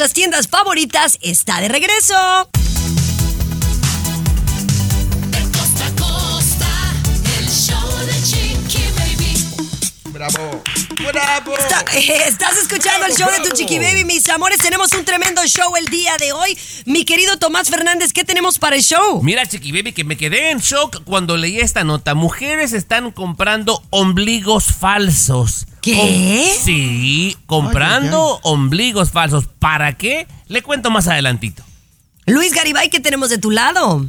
nuestras tiendas favoritas está de regreso. Bravo. Bravo. Está- eh, estás escuchando el show de tu chiqui baby, mis amores. Tenemos un tremendo show el día de hoy. Mi querido Tomás Fernández, ¿qué tenemos para el show? Mira, Chiqui Baby, que me quedé en shock cuando leí esta nota. Mujeres están comprando ombligos falsos. ¿Qué? Com- sí, comprando ombligos falsos. ¿Para qué? Le cuento más adelantito. Luis Garibay, ¿qué tenemos de tu lado?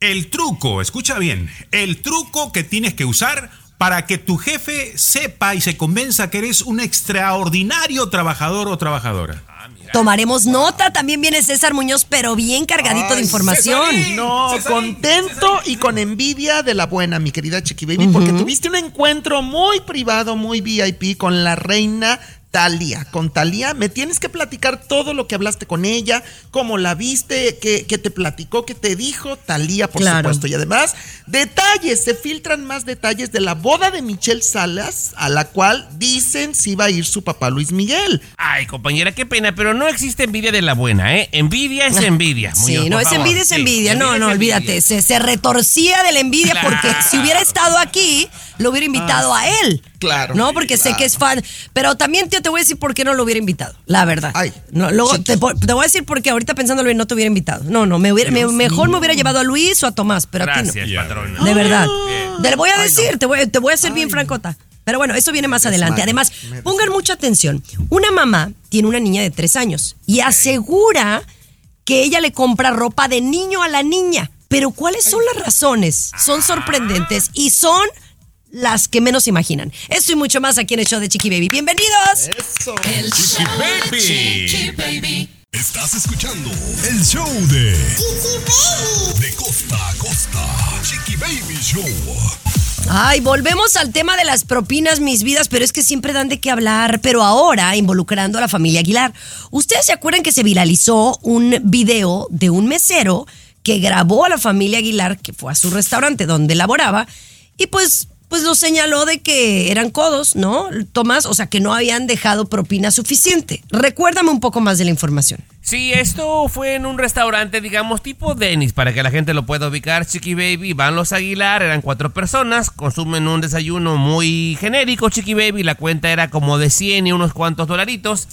El truco, escucha bien, el truco que tienes que usar para que tu jefe sepa y se convenza que eres un extraordinario trabajador o trabajadora. Tomaremos nota. También viene César Muñoz, pero bien cargadito de información. Cesarín. No, Cesarín, contento y con envidia de la buena, mi querida Chiqui Baby, porque tuviste un encuentro muy privado, muy VIP con la reina Talia. Con Talia, me tienes que platicar todo lo que hablaste con ella, cómo la viste, qué, qué te platicó, qué te dijo Talia, por Claro. supuesto. Y además, detalles, se filtran más detalles de la boda de Michelle Salas, a la cual dicen si va a ir su papá Luis Miguel. Ay, compañera, qué pena, pero no existe envidia de la buena, ¿eh? Envidia es envidia. Sí, Muñoz, no es envidia, es Sí, envidia. No, envidia no, es envidia. olvídate. Se, se retorcía de la envidia Claro. porque si hubiera estado aquí, lo hubiera invitado a él. claro. No, porque sé que es fan. Pero también, tío, te voy a decir por qué no lo hubiera invitado. La verdad. Ay, no, luego te, voy a decir por qué ahorita pensándolo bien no te hubiera invitado. No, no, me hubiera- me- mejor me hubiera llevado a Luis o a Tomás, pero a ti Gracias, no. patrona. De verdad. Bien. Te lo voy a Ay, decir, no. te, voy, te voy a hacer bien francota. Pero bueno, eso viene más adelante. Además, pongan mucha atención. Una mamá tiene una niña de tres años y asegura que ella le compra ropa de niño a la niña. Pero ¿cuáles son las razones? Son sorprendentes y son las que menos imaginan. Esto y mucho más aquí en el show de Chiqui Baby. Bienvenidos. Eso. Chiqui Baby. Estás escuchando el show de De costa a costa. Chiqui Baby Show. Ay, volvemos al tema de las propinas, mis vidas, pero es que siempre dan de qué hablar, pero ahora involucrando a la familia Aguilar. ¿Ustedes se acuerdan que se viralizó un video de un mesero que grabó a la familia Aguilar, que fue a su restaurante donde laboraba, y pues, pues lo señaló de que eran codos, ¿no? Tomás, o sea, que no habían dejado propina suficiente. Recuérdame un poco más de la información. Sí, esto fue en un restaurante, digamos, tipo Denis, para que la gente lo pueda ubicar. Chiqui Baby, van los Aguilar, eran cuatro personas, consumen un desayuno muy genérico, Chiqui Baby, la cuenta era como de 100 y unos cuantos dolaritos.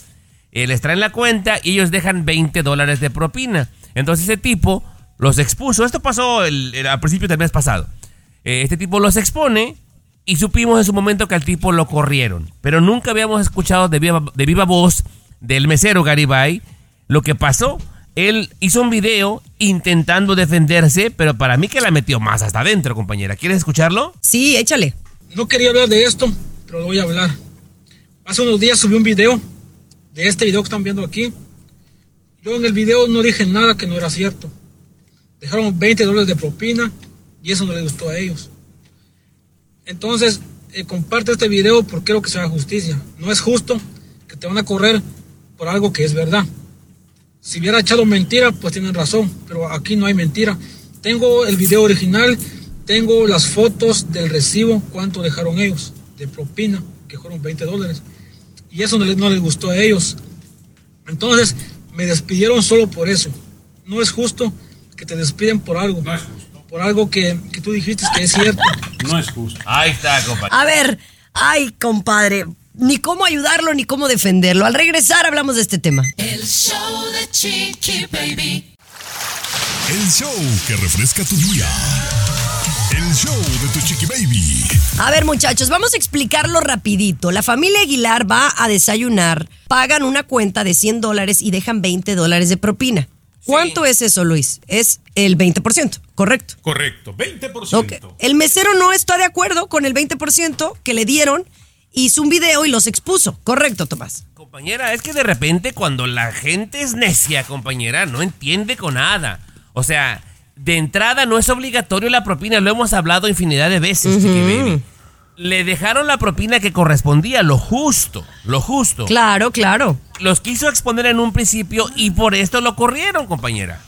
Eh, les traen la cuenta y ellos dejan 20 dólares de propina. Entonces ese tipo los expuso, esto pasó al principio del mes pasado. Eh, este tipo los expone y supimos en su momento que al tipo lo corrieron. Pero nunca habíamos escuchado de viva, de viva voz del mesero Garibay lo que pasó. Él hizo un video intentando defenderse, pero para mí que la metió más hasta adentro, compañera. ¿Quieres escucharlo? Sí, échale. No quería hablar de esto, pero lo voy a hablar. Hace unos días subí un video de este video que están viendo aquí. Yo en el video no dije nada que no era cierto. Dejaron 20 dólares de propina y eso no les gustó a ellos. Entonces, eh, comparte este video porque quiero que se haga justicia. No es justo que te van a correr por algo que es verdad. Si hubiera echado mentira, pues tienen razón, pero aquí no hay mentira. Tengo el video original, tengo las fotos del recibo, cuánto dejaron ellos de propina, que fueron 20 dólares. Y eso no les, no les gustó a ellos. Entonces, me despidieron solo por eso. No es justo que te despiden por algo. Por algo que, que tú dijiste que es cierto. Ahí está, compañera. A ver, ay, compadre, ni cómo ayudarlo ni cómo defenderlo. Al regresar hablamos de este tema. El show de Chiqui Baby. El show que refresca tu día. El show de tu Chiqui Baby. A ver, muchachos, vamos a explicarlo rapidito. La familia Aguilar va a desayunar, pagan una cuenta de 100 dólares y dejan 20 dólares de propina. ¿Cuánto es eso, Luis? Es el 20%, ¿correcto? Correcto, 20%. Ok. El mesero no está de acuerdo con el 20% que le dieron, hizo un video y los expuso. Correcto, Tomás. Compañera, es que de repente cuando la gente es necia, compañera, no entiende con nada. O sea, de entrada no es obligatorio la propina, lo hemos hablado infinidad de veces, Chiqui Baby. Le dejaron la propina que correspondía, lo justo, lo justo. Claro, claro. Los quiso exponer en un principio y por esto lo corrieron, compañera.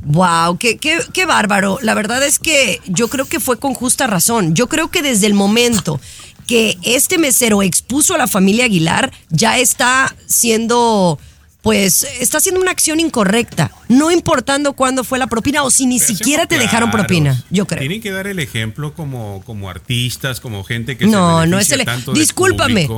Wow, qué, qué, qué bárbaro. La verdad es que yo creo que fue con justa razón. Yo creo que desde el momento que este mesero expuso a la familia Aguilar, ya está siendo pues está haciendo una acción incorrecta, no importando cuándo fue la propina o si ni Pero siquiera te dejaron propina, yo creo. Tienen que dar el ejemplo como, como artistas, como gente que No, se no es el- tanto del discúlpame.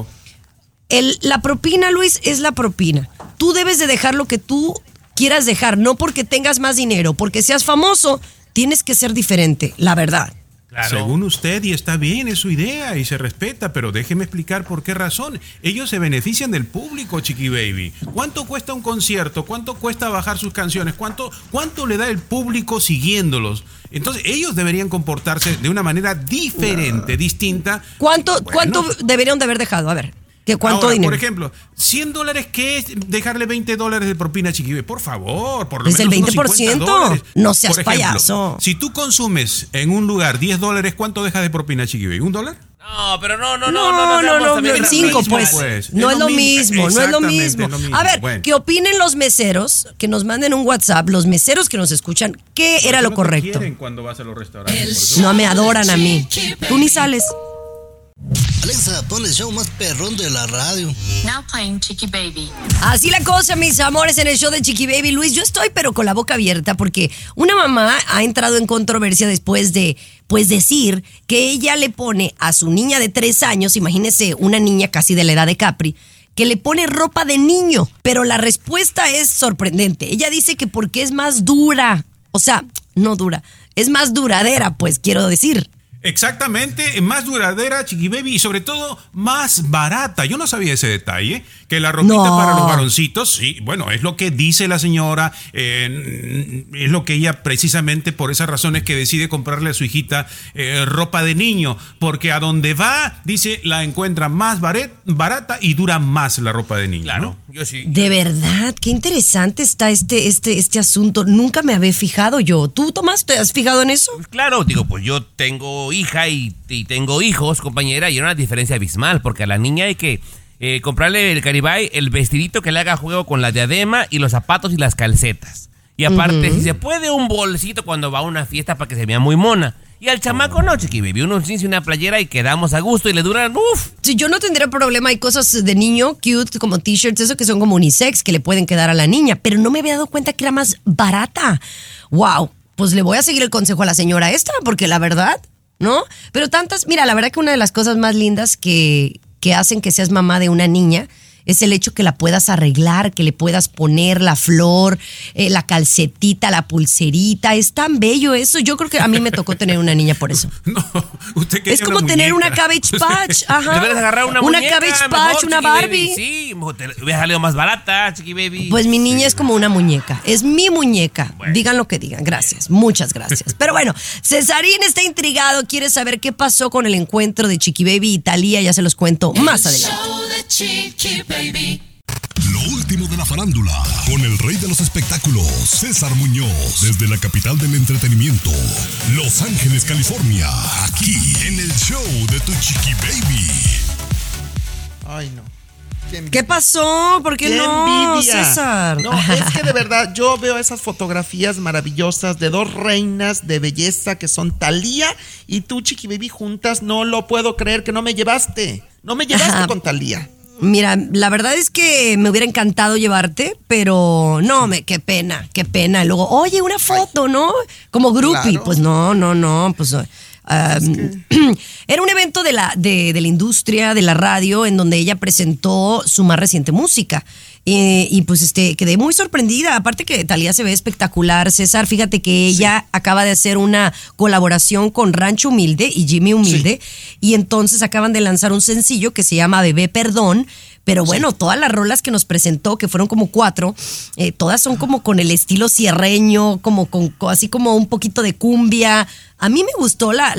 El- la propina, Luis, es la propina. Tú debes de dejar lo que tú quieras dejar, no porque tengas más dinero, porque seas famoso, tienes que ser diferente, la verdad. Claro. Según usted, y está bien, es su idea y se respeta, pero déjeme explicar por qué razón. Ellos se benefician del público, Chiqui Baby. ¿Cuánto cuesta un concierto? ¿Cuánto cuesta bajar sus canciones? ¿Cuánto, cuánto le da el público siguiéndolos? Entonces, ellos deberían comportarse de una manera diferente, distinta. ¿Cuánto, Bueno, cuánto deberían de haber dejado? A ver, ¿que ¿cuánto ahora, dinero? Por ejemplo, 100 dólares, ¿qué es dejarle 20 dólares de propina a Chiqui Baby? Por favor, por lo Es el menos unos 20%. 50 dólares. No seas Por ejemplo, payaso. Si tú consumes en un lugar 10 dólares, ¿cuánto dejas de propina, Chiqui Baby? ¿Un dólar? No, pero no, no, no, No, no, no, no, no, cinco, pues. pues. No Es es lo mismo, mismo, no es lo mismo. es lo mismo. A ver, Bueno. que opinen los meseros, que nos manden un WhatsApp, los meseros que nos escuchan, ¿qué era lo no te correcto? quieren cuando vas a los restaurantes. por eso- No me adoran a mí. Tú ni sales. Alexa, pon el show más perrón de la radio. Now playing Chicky Baby. Así la cosa, mis amores, en el show de Chiqui Baby Luis. Yo estoy, pero con la boca abierta, porque una mamá ha entrado en controversia después de, pues, decir que ella le pone a su niña de tres años, imagínese una niña casi de la edad de Capri, que le pone ropa de niño. Pero la respuesta es sorprendente. Ella dice que porque es más dura. O sea, no dura. Es más duradera, pues, quiero decir. Exactamente, más duradera, Chiqui Baby, y sobre todo más barata. Yo no sabía ese detalle, que la ropita No. para los varoncitos, sí, bueno, es lo que dice la señora, eh, es lo que ella precisamente por esas razones que decide comprarle a su hijita eh, ropa de niño, porque a donde va, dice, la encuentra más baret- barata y dura más la ropa de niño. Claro, ¿no? yo sí. De verdad, qué interesante está este, este, este asunto. Nunca me había fijado yo. ¿Tú, Tomás, te has fijado en eso? Pues claro, digo, pues yo tengo hija y, y tengo hijos, compañera, y era una diferencia abismal, porque a la niña hay que eh, comprarle el caribay, el vestidito que le haga juego con la diadema y los zapatos y las calcetas. Y aparte, si se puede, un bolsito cuando va a una fiesta para que se vea muy mona. Y al chamaco no, chiqui, baby, unos jeans y una playera y quedamos a gusto y le duran, uff. Sí, yo no tendría problema. Hay cosas de niño cute, como t-shirts, eso que son como unisex, que le pueden quedar a la niña. Pero no me había dado cuenta que era más barata. Wow. Pues le voy a seguir el consejo a la señora esta, porque la verdad, ¿no? Pero tantas, mira, la verdad que una de las cosas más lindas que, que hacen que seas mamá de una niña es el hecho que la puedas arreglar, que le puedas poner la flor, eh, la calcetita, la pulserita. Es tan bello eso. Yo creo que a mí me tocó tener una niña por eso. No, usted quería Es como una tener una. Cabbage Patch. Ajá. Deberías agarrar una, Una muñeca, Cabbage mejor, Patch, una Barbie. baby. Sí, te hubiera salido más barata, chiqui baby. Pues mi niña es como una muñeca. Es mi muñeca. Digan lo que digan. Gracias. Muchas gracias. Pero bueno, Cesarín está intrigado. Quiere saber qué pasó con el encuentro de Chiqui Baby y Talía. Ya se los cuento más adelante. Baby. Lo último de la farándula, con el rey de los espectáculos, César Muñoz, desde la capital del entretenimiento, Los Ángeles, California, aquí en el show de Tu Chiqui Baby. Ay, no. Qué envidia. ¿Qué pasó? ¿Por qué, ¡Qué no, envidia! César? No, es que de verdad yo veo esas fotografías maravillosas de dos reinas de belleza que son Talía y tú, Chiqui Baby, juntas. No lo puedo creer que no me llevaste. No me llevaste Ajá. con Talía. Mira, la verdad es que me hubiera encantado llevarte, pero no, me, qué pena, qué pena. Luego, oye, una foto, ¿no? Como groupie. Claro. Pues no, no, no, pues... um, Era un evento de la, de, de la industria, de la radio, en donde ella presentó su más reciente música. Eh, y pues este quedé muy sorprendida. Aparte que Talía se ve espectacular, César. Fíjate que ella acaba de hacer una colaboración con Rancho Humilde y Jimmy Humilde. Y entonces acaban de lanzar un sencillo que se llama Bebé Perdón. Pero bueno, todas las rolas que nos presentó, que fueron como cuatro, eh, todas son como con el estilo cierreño, como con co- así como un poquito de cumbia. A mí me gustó la,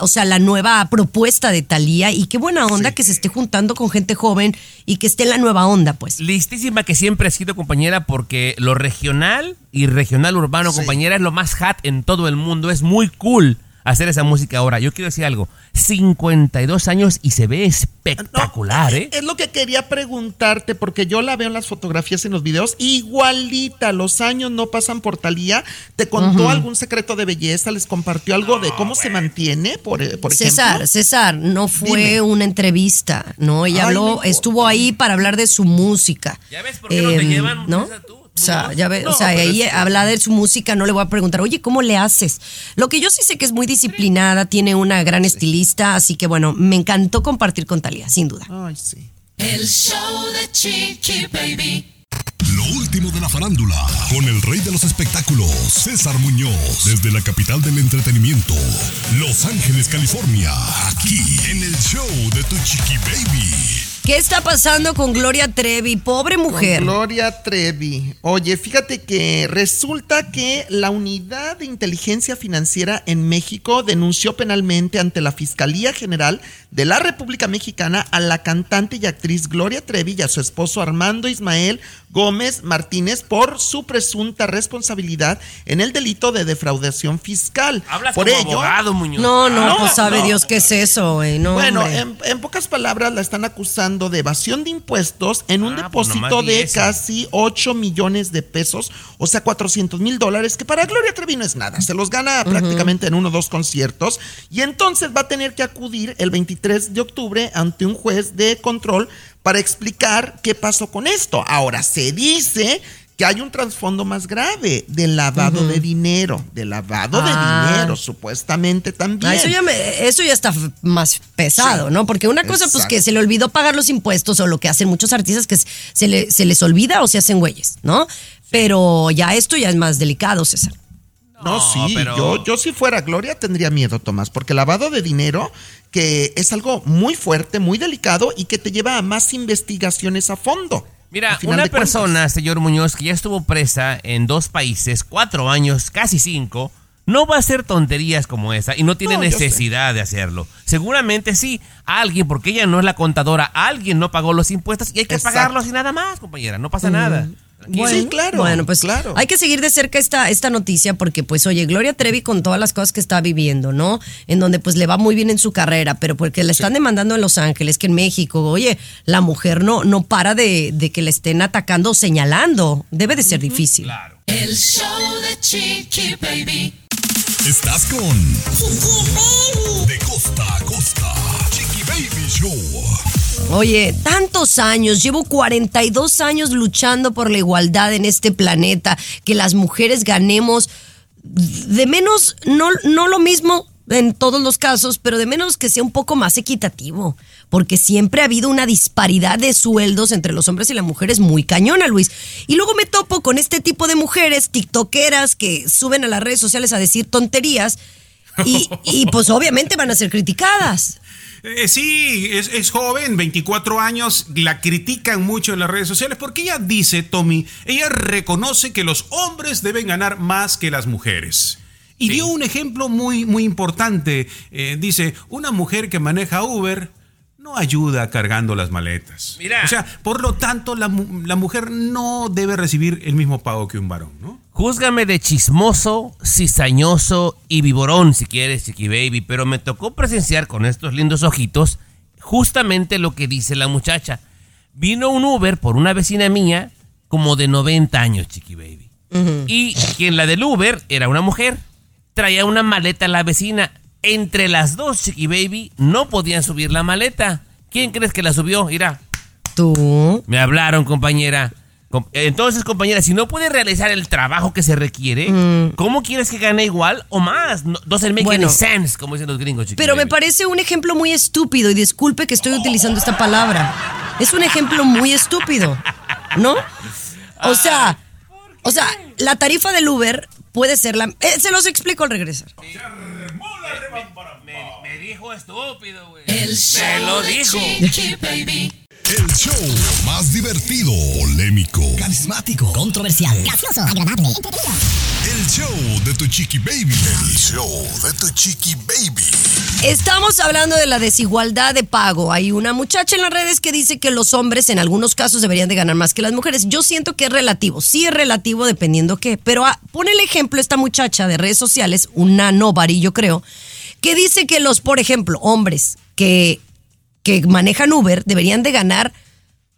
o sea, la nueva propuesta de Talía y qué buena onda que se esté juntando con gente joven y que esté en la nueva onda, pues. Listísima que siempre ha sido compañera porque lo regional y regional urbano, compañera, es lo más hot en todo el mundo. Es muy cool hacer esa música ahora. Yo quiero decir algo, 52 años y se ve espectacular, No, ¿eh? Es lo que quería preguntarte, porque yo la veo en las fotografías y en los videos, igualita, los años no pasan por Talía. ¿Te contó algún secreto de belleza? ¿Les compartió algo de cómo se mantiene, por, eh, por César, ejemplo? César, no fue Dime. una entrevista, ¿no? Ella Ay, habló, estuvo ahí para hablar de su música. ¿Ya ves por qué no te Em, llevan, ¿no? César, tú? O sea, ya ves, No, o sea, ahí es habla de su música, no le voy a preguntar, oye, ¿cómo le haces? Lo que yo sí sé que es muy disciplinada, tiene una gran estilista, así que bueno, me encantó compartir con Talía, sin duda. Ay, sí. El show de Chiqui Baby. Lo último de la farándula, con el rey de los espectáculos, César Muñoz, desde la capital del entretenimiento, Los Ángeles, California, aquí en el show de Tu Chiqui Baby. ¿Qué está pasando con Gloria Trevi? Pobre mujer. Con Gloria Trevi. Oye, fíjate que resulta que la Unidad de Inteligencia Financiera en México denunció penalmente ante la Fiscalía General de la República Mexicana a la cantante y actriz Gloria Trevi y a su esposo Armando Ismael Gómez Martínez por su presunta responsabilidad en el delito de defraudación fiscal. Hablas por como ello, abogado, Muñoz. No, no, No, pues sabe no. Dios qué es eso, güey. No, Bueno, en pocas palabras la están acusando de evasión de impuestos en un Ah, pues depósito de eso. casi 8 millones de pesos, o sea, 400 mil dólares, que para Gloria Trevi no es nada, se los gana prácticamente en uno o dos conciertos, y entonces va a tener que acudir el 23 de octubre ante un juez de control para explicar qué pasó con esto. Ahora, se dice que hay un trasfondo más grave de lavado de dinero, de lavado Ah. de dinero, supuestamente también. Ah, eso, ya me- eso ya está más pesado, Sí. ¿no? Porque una cosa, pues que se le olvidó pagar los impuestos o lo que hacen muchos artistas que se, le- se les olvida o se hacen güeyes, ¿no? Pero ya esto ya es más delicado, César. No, No, sí, pero- yo, yo si fuera Gloria tendría miedo, Tomás, porque lavado de dinero, que es algo muy fuerte, muy delicado y que te lleva a más investigaciones a fondo. Mira, al final una de cuentas. persona, señor Muñoz, que ya estuvo presa en dos países, cuatro años, casi cinco, no va a hacer tonterías como esa y no tiene No, necesidad de hacerlo. Seguramente sí, alguien, porque ella no es la contadora, alguien no pagó los impuestos y hay que Exacto. pagarlos y nada más, compañera, no pasa nada. Tranquila. Sí, claro. Bueno, pues claro. hay que seguir de cerca esta, esta noticia porque, pues, oye, Gloria Trevi con todas las cosas que está viviendo, ¿no? En donde, pues, le va muy bien en su carrera, pero porque le están demandando en Los Ángeles, que en México, oye, la mujer no, no para de, de que le estén atacando o señalando. Debe de ser difícil. Claro. El show de Chiqui Baby. Estás con De costa a costa, Chiqui Baby Show. Oye, tantos años, llevo 42 años luchando por la igualdad en este planeta, que las mujeres ganemos de menos, no, no lo mismo en todos los casos, pero de menos que sea un poco más equitativo, porque siempre ha habido una disparidad de sueldos entre los hombres y las mujeres muy cañona, Luis. Y luego me topo con este tipo de mujeres tiktokeras que suben a las redes sociales a decir tonterías y, y pues obviamente van a ser criticadas. Eh, sí, es, es joven, 24 años, la critican mucho en las redes sociales porque ella dice, Tommy, ella reconoce que los hombres deben ganar más que las mujeres. Y dio un ejemplo muy, muy importante. Eh, dice, una mujer que maneja Uber no ayuda cargando las maletas. Mira. O sea, por lo tanto, la, la mujer no debe recibir el mismo pago que un varón, ¿no? Júzgame de chismoso, cizañoso y viborón si quieres, Chiqui Baby, pero me tocó presenciar con estos lindos ojitos justamente lo que dice la muchacha. Vino un Uber por una vecina mía como de 90 años, Chiqui Baby. Y quien la del Uber era una mujer. Traía una maleta a la vecina. Entre las dos, Chiqui Baby, no podían subir la maleta. ¿Quién crees que la subió? Mira, Tú. me hablaron, compañera. Entonces, compañera, si no puede realizar el trabajo que se requiere, ¿cómo quieres que gane igual o más? No, doesn't make Bueno. any sense, como dicen los gringos, chicos. Pero me parece un ejemplo muy estúpido y disculpe que estoy utilizando esta palabra. Es un ejemplo muy estúpido, ¿no? O sea, o sea, la tarifa del Uber puede ser la... eh, se los explico al regresar. Me, me dijo estúpido, güey. Me lo dijo. El show más divertido, polémico, Carismático, controversial, gracioso, agradable, entretenido. el show de tu chiqui baby. El show de tu chiqui baby. Estamos hablando de la desigualdad de pago. Hay una muchacha en las redes que dice que los hombres en algunos casos deberían de ganar más que las mujeres. Yo siento que es relativo. Sí es relativo dependiendo qué. Pero ah, pone el ejemplo esta muchacha de redes sociales, una nobody yo creo, que dice que los, por ejemplo, hombres que, que manejan Uber deberían de ganar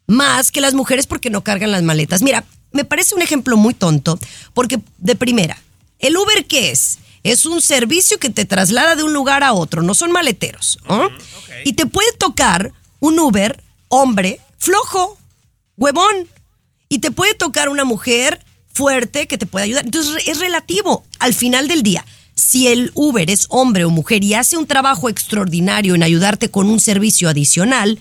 más que las mujeres porque no cargan las maletas. Mira, me parece un ejemplo muy tonto, porque de primera, ¿el Uber qué es? Es un servicio que te traslada de un lugar a otro, no son maleteros. ¿no? Y te puede tocar un Uber, hombre, flojo, huevón. Y te puede tocar una mujer fuerte que te puede ayudar. Entonces es relativo. Al final del día, si el Uber es hombre o mujer y hace un trabajo extraordinario en ayudarte con un servicio adicional,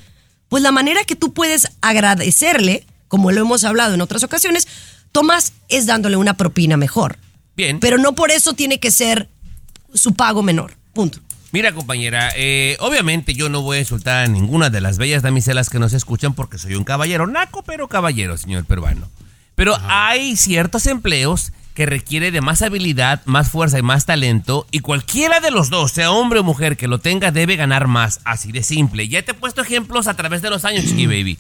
pues la manera que tú puedes agradecerle, como lo hemos hablado en otras ocasiones, Tomás, es dándole una propina mejor. Bien. Pero no por eso tiene que ser su pago menor. Punto. Mira, compañera, eh, obviamente yo no voy a insultar a ninguna de las bellas damiselas que nos escuchan porque soy un caballero, naco, pero caballero, señor peruano. Pero hay ciertos empleos que requiere de más habilidad, más fuerza y más talento, y cualquiera de los dos, sea hombre o mujer que lo tenga, debe ganar más, así de simple. Ya te he puesto ejemplos a través de los años, Chiqui Baby.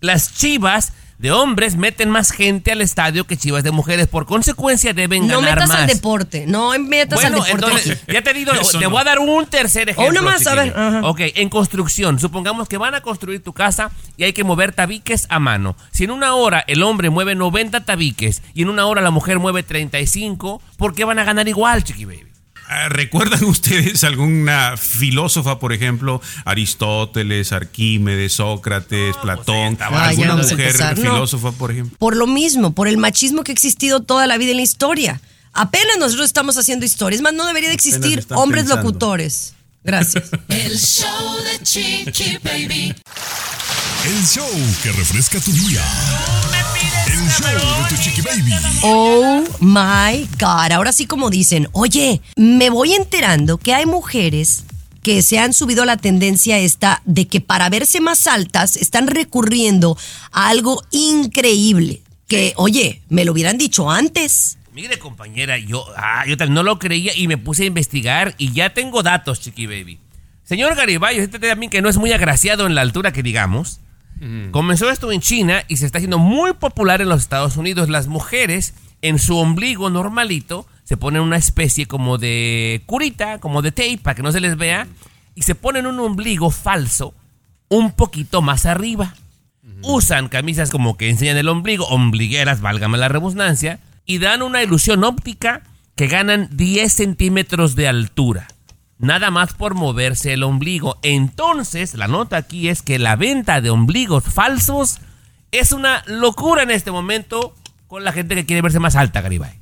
Las chivas de hombres meten más gente al estadio que chivas de mujeres, por consecuencia deben No ganar metas más. al deporte, no metas Bueno, al deporte. entonces, ya te digo, Eso te no. voy a dar un tercer ejemplo. uno más, a ver, ajá. Ok, en construcción, supongamos que van a construir tu casa y hay que mover tabiques a mano. Si en una hora el hombre mueve 90 tabiques y en una hora la mujer mueve 35, ¿por qué van a ganar igual, chiqui baby? Ah, ¿Recuerdan ustedes alguna filósofa, por ejemplo, Aristóteles, Arquímedes, Sócrates, Platón? estaba Ah, ya ¿Alguna mujer no. filósofa, por ejemplo? Por lo mismo, por el machismo que ha existido toda la vida en la historia. Apenas nosotros estamos haciendo historias, más no debería de existir hombres pensando. locutores. Gracias. El show de Chiqui Baby. El show que refresca tu día. El show de tu chiqui baby. Oh my God. Ahora sí, como dicen, oye, me voy enterando que hay mujeres que se han subido a la tendencia esta de que para verse más altas están recurriendo a algo increíble. Que, oye, me lo hubieran dicho antes. Mire, compañera, yo, ah, yo también no lo creía y me puse a investigar y ya tengo datos, chiqui baby. Señor Garibay, usted también que no es muy agraciado en la altura que digamos. Comenzó esto en China y se está haciendo muy popular en los Estados Unidos. Las mujeres en su ombligo normalito se ponen una especie como de curita, como de tape para que no se les vea y se ponen un ombligo falso un poquito más arriba. Usan camisas como que enseñan el ombligo, ombligueras, válgame la redundancia, y dan una ilusión óptica que ganan 10 centímetros de altura. Nada más por moverse el ombligo. Entonces, la nota aquí es que la venta de ombligos falsos es una locura en este momento con la gente que quiere verse más alta, Garibay.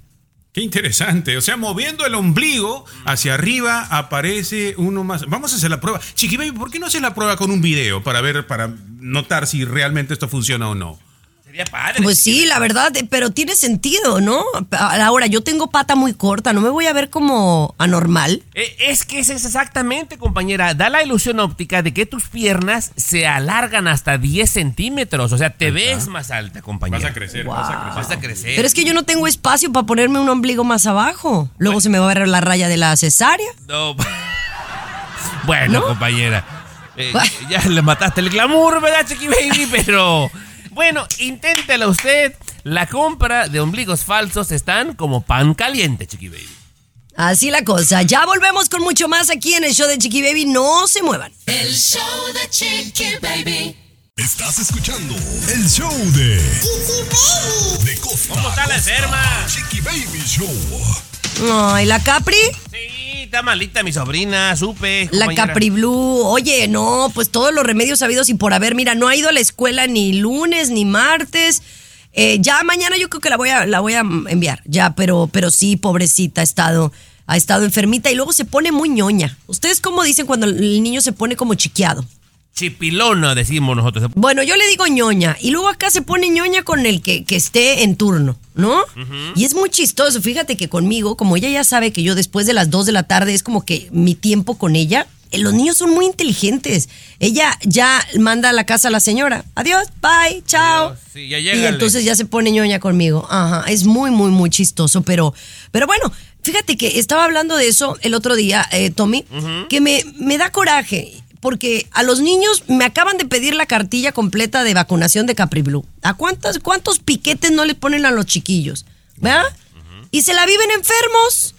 Qué interesante. O sea, moviendo el ombligo hacia arriba aparece uno más. Vamos a hacer la prueba. Chiqui Baby, ¿por qué no haces la prueba con un video para ver, para notar si realmente esto funciona o no? Sería padre. Pues sí, la verdad, eh, pero tiene sentido, ¿no? Ahora, yo tengo pata muy corta, no me voy a ver como anormal. Eh, Es que ese es exactamente, compañera. Da la ilusión óptica de que tus piernas se alargan hasta 10 centímetros. O sea, te ves más alta, compañera. Vas a crecer, vas a crecer. Vas a crecer. Pero es que yo no tengo espacio para ponerme un ombligo más abajo. Luego se me va a ver la raya de la cesárea. No. bueno, ¿No? compañera. eh, ya le mataste el glamour, ¿verdad, Chiqui Baby? Pero. Bueno, inténtelo usted. La compra de ombligos falsos están como pan caliente, Chiqui Baby. Así la cosa. Ya volvemos con mucho más aquí en el show de Chiqui Baby. No se muevan. El show de Chiqui Baby. Estás escuchando el show de De costa. ¿Cómo está la enferma? Chiqui Baby Show. Ay, la Capri. Sí, está malita mi sobrina, supe. La compañera. Capri Blue. Oye, no, pues todos los remedios sabidos y por haber. Mira, no ha ido a la escuela ni lunes ni martes. Eh, ya mañana yo creo que la voy a, la voy a enviar. Ya, pero, pero sí, pobrecita, ha estado, ha estado enfermita y luego se pone muy ñoña. ¿Ustedes cómo dicen cuando el niño se pone como chiqueado? Chipilona, decimos nosotros. Bueno, yo le digo ñoña y luego acá se pone ñoña con el que, que esté en turno, ¿no? Y es muy chistoso, fíjate que conmigo, como ella ya sabe que yo después de las 2 de la tarde es como que mi tiempo con ella, eh, los niños son muy inteligentes. Ella ya manda a la casa a la señora, adiós, bye, chao. Adiós, sí, ya y entonces ya se pone ñoña conmigo. Ajá, es muy, muy, muy chistoso, pero, pero bueno, fíjate que estaba hablando de eso el otro día, eh, Tommy, que me, me da coraje. Porque a los niños me acaban de pedir la cartilla completa de vacunación de Capri Blue. ¿A cuántos, cuántos piquetes no le ponen a los chiquillos? ¿Verdad? Y se la viven enfermos.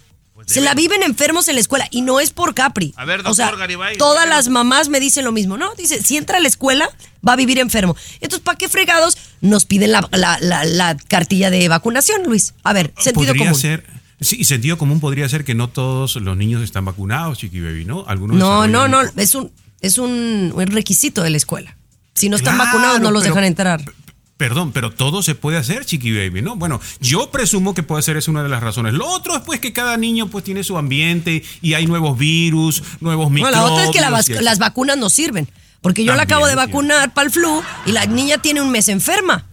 Se la viven enfermos en la escuela y no es por Capri. A ver, o sea, doctor Garibay, todas las mamás me dicen lo mismo, ¿no? Dice, si entra a la escuela, va a vivir enfermo. Entonces, ¿para qué fregados nos piden la, la- la- la cartilla de vacunación, Luis? A ver, sentido podría común. ser. Sí, sentido común podría ser que no todos los niños están vacunados, Chiqui Baby, ¿no? Algunos No, no, no, es un, es un, un requisito de la escuela. Si no están Claro, vacunados, no los pero- dejan entrar. Perdón, pero todo se puede hacer, Chiqui Baby, ¿no? Bueno, yo presumo que puede ser esa una de las razones. Lo otro es pues que cada niño pues tiene su ambiente y hay nuevos virus, nuevos No, microbios. la otra es que la las vacunas no sirven. Porque yo la acabo de vacunar para el flu y la niña tiene un mes enferma.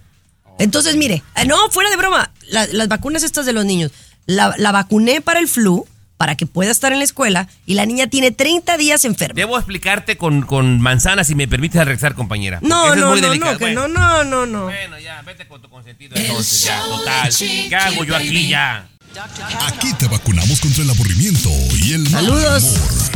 Entonces, mire, eh, no, fuera de broma, la- las vacunas estas de los niños, la, la vacuné para el flu, para que pueda estar en la escuela, y la niña tiene 30 días enferma. Debo explicarte con, con manzanas si me permites regresar, compañera. No, es no, muy no, no, que Bueno, no, no, no, no. Bueno, ya, vete con tu consentido entonces, ya, total. ¿Qué hago yo aquí ya? Aquí te vacunamos contra el aburrimiento y el mal Saludos. humor.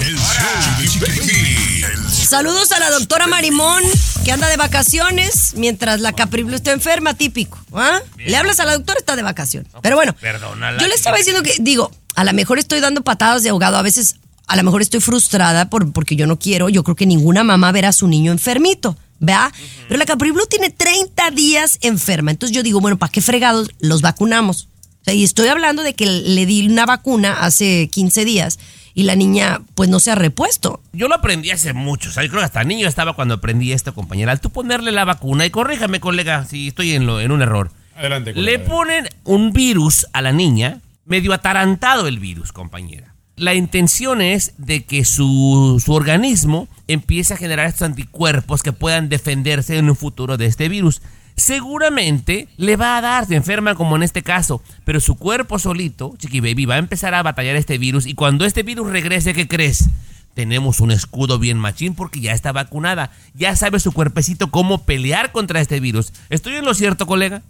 El show de Saludos a la doctora Marimón, que anda de vacaciones, mientras la Capriblu está enferma, típico. ¿ah? Le hablas a la doctora, está de vacaciones. Pero bueno, perdónala, yo le estaba diciendo que, digo, a lo mejor estoy dando patadas de ahogado, a veces, a lo mejor estoy frustrada por, porque yo no quiero, yo creo que ninguna mamá verá a su niño enfermito, ¿verdad? Pero la Capriblu tiene 30 días enferma, entonces yo digo, bueno, ¿para qué fregados los vacunamos? O sea, y estoy hablando de que le di una vacuna hace 15 días y la niña pues no se ha repuesto. Yo lo aprendí hace mucho. O sea, yo creo que hasta niño estaba cuando aprendí esto, compañera. Al tú ponerle la vacuna, y corríjame, colega, si estoy en, lo, en un error. Adelante, Le colega. ponen un virus a la niña, medio atarantado el virus, compañera. La intención es de que su, su organismo empiece a generar estos anticuerpos que puedan defenderse en un futuro de este virus. Seguramente le va a dar, se enferma como en este caso, pero su cuerpo solito, Chiqui Baby, va a empezar a batallar este virus y cuando este virus regrese, ¿qué crees? Tenemos un escudo bien machín porque ya está vacunada. Ya sabe su cuerpecito cómo pelear contra este virus. ¿Estoy en lo cierto, colega?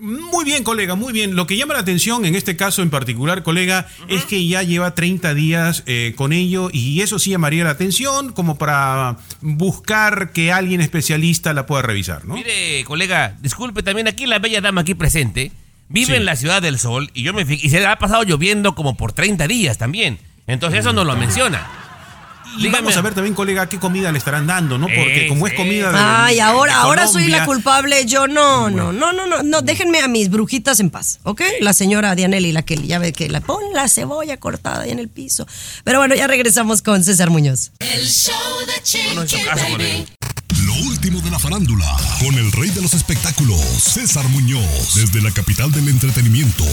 Muy bien, colega, muy bien. Lo que llama la atención en este caso en particular, colega, es que ya lleva 30 días eh, con ello y eso sí llamaría la atención como para buscar que alguien especialista la pueda revisar, ¿no? Mire, colega, disculpe también aquí la bella dama aquí presente. Vive Sí. en la ciudad del sol y yo me y se le ha pasado lloviendo como por 30 días también. Entonces eso no lo menciona. Y vamos a ver también, colega, qué comida le estarán dando, ¿no? Porque Eh, como es comida de Ay, de ahora, ahora soy la culpable. Yo no, no, no, no, no, no. Déjenme a mis brujitas en paz, ¿ok? La señora Dianelli, la que ya ve que la pon la cebolla cortada ahí en el piso. Pero bueno, ya regresamos con César Muñoz. El show de No caso, Baby. Lo último de la farándula, con el rey de los espectáculos, César Muñoz, desde la capital del entretenimiento,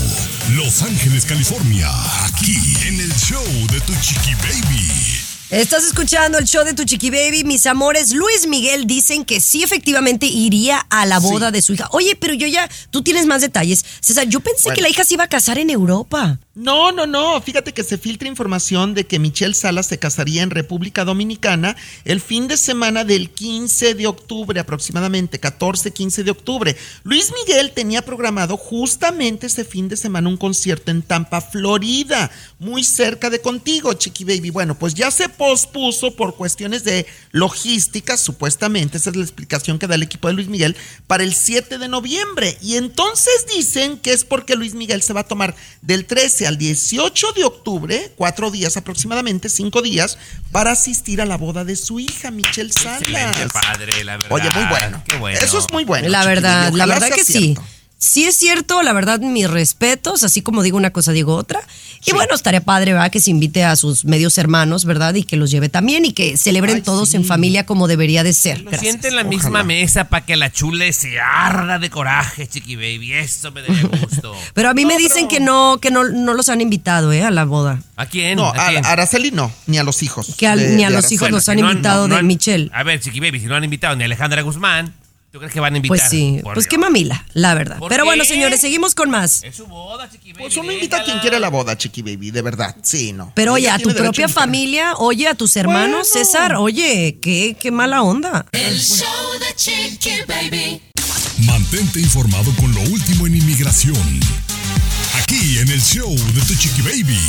Los Ángeles, California, aquí en el show de Tu Chiqui Baby. Estás escuchando el show de tu chiqui baby, mis amores. Luis Miguel dicen que sí, efectivamente iría a la boda de su hija. Oye, pero yo ya, tú tienes más detalles. César, yo pensé Bueno. que la hija se iba a casar en Europa. No, no, no. Fíjate que se filtra información de que Michelle Salas se casaría en República Dominicana el fin de semana del 15 de octubre, aproximadamente 14, 15 de octubre. Luis Miguel tenía programado justamente ese fin de semana un concierto en Tampa, Florida, muy cerca de contigo, Chiqui Baby. Bueno, pues ya se pospuso por cuestiones de logística, supuestamente, esa es la explicación que da el equipo de Luis Miguel, para el 7 de noviembre. Y entonces dicen que es porque Luis Miguel se va a tomar del 13 al 18 de octubre, cuatro días aproximadamente, cinco días, para asistir a la boda de su hija, Michelle Excelente, Salas. padre, la verdad. Oye, muy bueno. Qué bueno. Eso es muy bueno. la verdad, la verdad que sí. Sí es cierto, la verdad, mis respetos, así como digo una cosa, digo otra. Y bueno, estaría padre, ¿verdad? Que se invite a sus medios hermanos, ¿verdad? Y que los lleve también y que celebren Ay, todos sí. en familia como debería de ser. Lo Gracias. siente en la misma mesa para que la chule se arda de coraje, chiqui baby. Eso me daría gusto. Pero a mí me dicen que no, que no, no los han invitado, ¿eh? A la boda. ¿A quién? No, ¿A quién? a, a Araceli no, ni a los hijos. Que al- de- ni a los Araceli. hijos los si han no invitado de han- Michelle. A ver, chiqui baby, si no han invitado ni a Alejandra Guzmán, ¿tú crees que van a invitar? Pues sí, Por pues Dios. qué mamila, la verdad. ¿Por Pero bueno, señores, seguimos con más. Es su boda, chiqui baby. Pues uno invita a quien quiere la boda, Chiqui Baby, de verdad. Sí, no. Pero oye, Ella a tu tiene derecho propia invitar. familia, oye, a tus hermanos, Bueno. César, oye, qué, qué mala onda. El show de Chiqui Baby. Mantente informado con lo último en inmigración. Aquí en el show de Tu Chiqui Baby.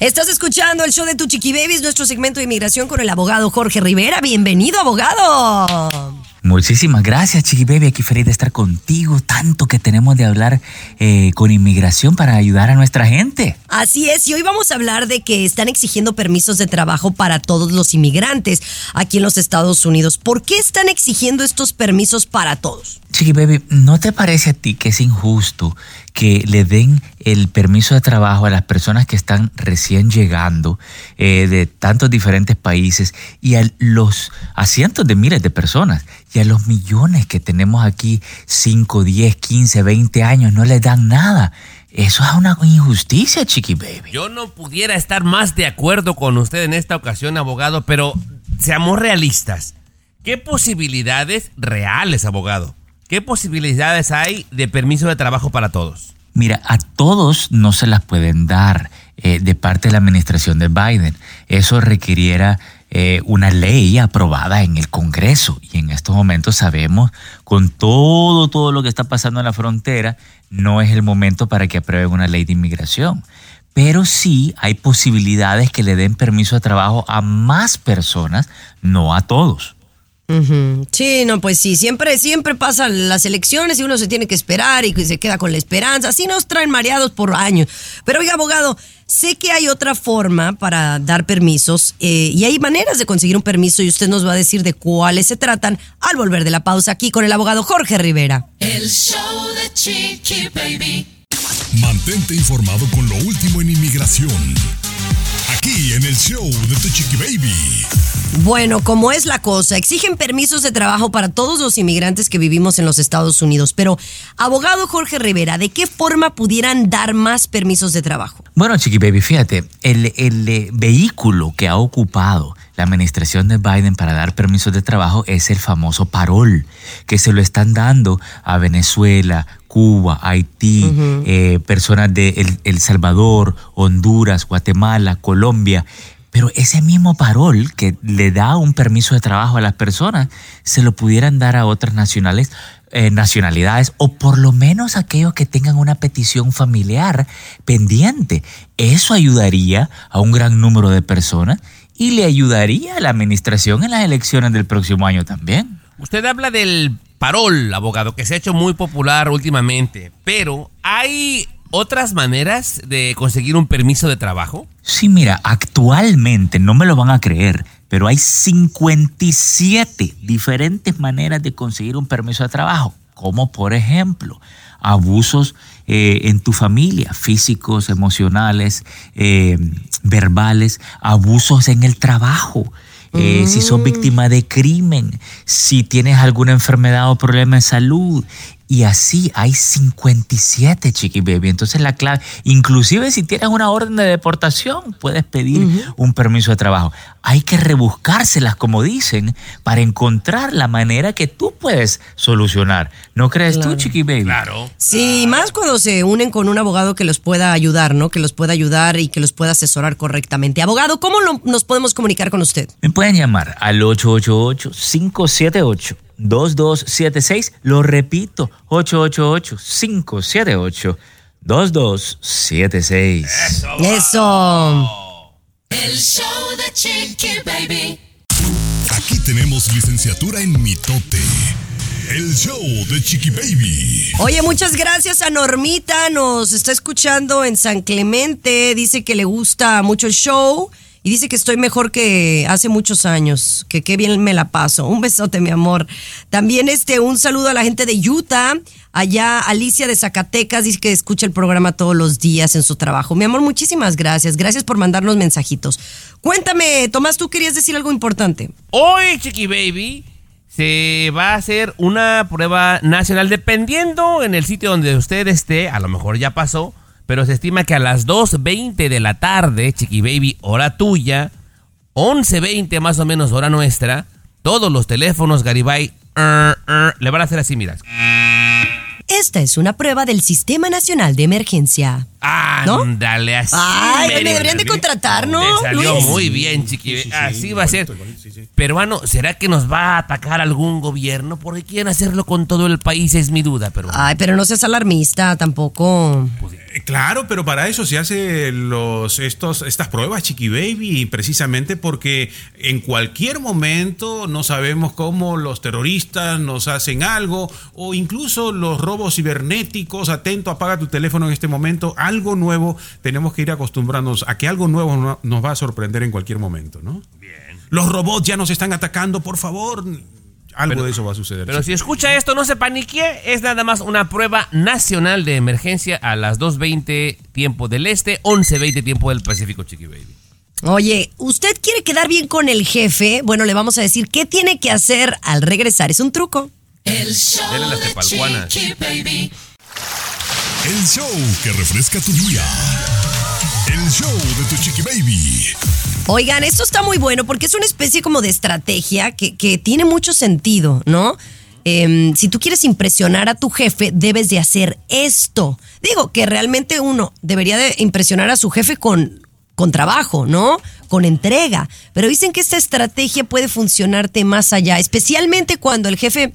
Estás escuchando el show de Tu Chiqui Babies, nuestro segmento de inmigración con el abogado Jorge Rivera. Bienvenido, abogado. Muchísimas gracias, Chiqui Baby. Aquí feliz de estar contigo. Tanto que tenemos de hablar eh, con inmigración para ayudar a nuestra gente. Así es, y hoy vamos a hablar de que están exigiendo permisos de trabajo para todos los inmigrantes aquí en los Estados Unidos. ¿Por qué están exigiendo estos permisos para todos? Chiqui Baby, ¿no te parece a ti que es injusto que le den el permiso de trabajo a las personas que están recién llegando eh, de tantos diferentes países y a los a cientos de miles de personas y a los millones que tenemos aquí 5, 10, 15, 20 años no les dan nada? Eso es una injusticia, Chiqui Baby. Yo no pudiera estar más de acuerdo con usted en esta ocasión, abogado, pero seamos realistas. ¿Qué posibilidades reales, abogado? ¿Qué posibilidades hay de permiso de trabajo para todos? Mira, a todos no se las pueden dar eh, de parte de la administración de Biden. Eso requiriera eh, una ley aprobada en el Congreso. Y en estos momentos sabemos, con todo, todo lo que está pasando en la frontera, no es el momento para que aprueben una ley de inmigración. Pero sí hay posibilidades que le den permiso de trabajo a más personas, no a todos. Sí, no, pues sí, siempre, siempre pasan las elecciones y uno se tiene que esperar y se queda con la esperanza. Así nos traen mareados por años. Pero oiga, abogado, sé que hay otra forma para dar permisos eh, y hay maneras de conseguir un permiso y usted nos va a decir de cuáles se tratan al volver de la pausa aquí con el abogado Jorge Rivera. El show de Chiqui Baby. Mantente informado con lo último en inmigración. Aquí en el show de Tu Chiqui Baby. Bueno, como es la cosa, exigen permisos de trabajo para todos los inmigrantes que vivimos en los Estados Unidos. Pero, abogado Jorge Rivera, ¿de qué forma pudieran dar más permisos de trabajo? Bueno, Chiqui Baby, fíjate, el, el, eh, vehículo que ha ocupado la administración de Biden para dar permisos de trabajo es el famoso parol, que se lo están dando a Venezuela, Cuba, Haití, eh, personas de El, El Salvador, Honduras, Guatemala, Colombia. Pero ese mismo parol que le da un permiso de trabajo a las personas, se lo pudieran dar a otras nacionales, eh, nacionalidades o por lo menos aquellos que tengan una petición familiar pendiente. Eso ayudaría a un gran número de personas y le ayudaría a la administración en las elecciones del próximo año también. Usted habla del parol, abogado, que se ha hecho muy popular últimamente, pero ¿hay otras maneras de conseguir un permiso de trabajo? Sí, mira, actualmente, no me lo van a creer, pero hay 57 diferentes maneras de conseguir un permiso de trabajo, como por ejemplo abusos eh, en tu familia, físicos, emocionales, eh, verbales, abusos en el trabajo. Eh, si sos víctima de crimen, si tienes alguna enfermedad o problema de salud. Y así hay 57, chiqui baby. Entonces la clave, inclusive si tienes una orden de deportación, puedes pedir un permiso de trabajo. Hay que rebuscárselas, como dicen, para encontrar la manera que tú puedes solucionar. ¿No crees tú, chiqui baby? Claro. Sí, más cuando se unen con un abogado que los pueda ayudar, ¿no? Que los pueda ayudar y que los pueda asesorar correctamente. Abogado, ¿cómo lo- nos podemos comunicar con usted? Me pueden llamar al 888-578-2276. Lo repito, 888-578-2276. Eso. El show de Chiqui Baby. Aquí tenemos licenciatura en mitote. El show de Chiqui Baby. Oye, muchas gracias a Normita. Nos está escuchando en San Clemente. Dice que le gusta mucho el show. Y dice que estoy mejor que hace muchos años, que qué bien me la paso. Un besote, mi amor. También este, un saludo a la gente de Utah. Allá Alicia de Zacatecas dice que escucha el programa todos los días en su trabajo. Mi amor, muchísimas gracias. Gracias por mandarnos mensajitos. Cuéntame, Tomás, tú querías decir algo importante. Hoy, Chiqui Baby, se va a hacer una prueba nacional dependiendo en el sitio donde usted esté, a lo mejor ya pasó, pero se estima que a las 2.20 de la tarde, Chiqui Baby, hora tuya, 11.20 más o menos hora nuestra, todos los teléfonos Garibay er, er, le van a hacer así, mira. Esta es una prueba del Sistema Nacional de Emergencia. ¿No? Ándale, así. Ay, me deberían de contratar, ¿no? Te salió Luis? muy bien, Chiqui. así va a ser. Peruano, ¿será que nos va a atacar algún gobierno? Porque quieren hacerlo con todo el país, es mi duda, pero... Ay, pero no seas alarmista tampoco. Eh, Claro, pero para eso se hace los, estos, estas pruebas, Chiqui Baby, precisamente porque en cualquier momento no sabemos cómo los terroristas nos hacen algo o incluso los robos cibernéticos. Atento, apaga tu teléfono en este momento. Algo nuevo, tenemos que ir acostumbrándonos a que algo nuevo no- nos va a sorprender en cualquier momento, ¿no? Bien. Los robots ya nos están atacando, por favor. Algo de eso va a suceder. Pero si escucha esto, no se panique, es nada más una prueba nacional de emergencia a las 2.20 tiempo del este, 11.20 tiempo del Pacífico, Chiqui Baby. Oye, ¿usted quiere quedar bien con el jefe? Bueno, le vamos a decir qué tiene que hacer al regresar. Es un truco. El show Dele las de. Chiqui Baby. El show que refresca tu día. El show de tu chiqui baby. Oigan, esto está muy bueno porque es una especie como de estrategia que, que tiene mucho sentido, ¿no? Em, si tú quieres impresionar a tu jefe, debes de hacer esto. Digo que realmente uno debería de impresionar a su jefe con, con trabajo, ¿no? Con entrega. Pero dicen que esta estrategia puede funcionarte más allá, especialmente cuando el jefe,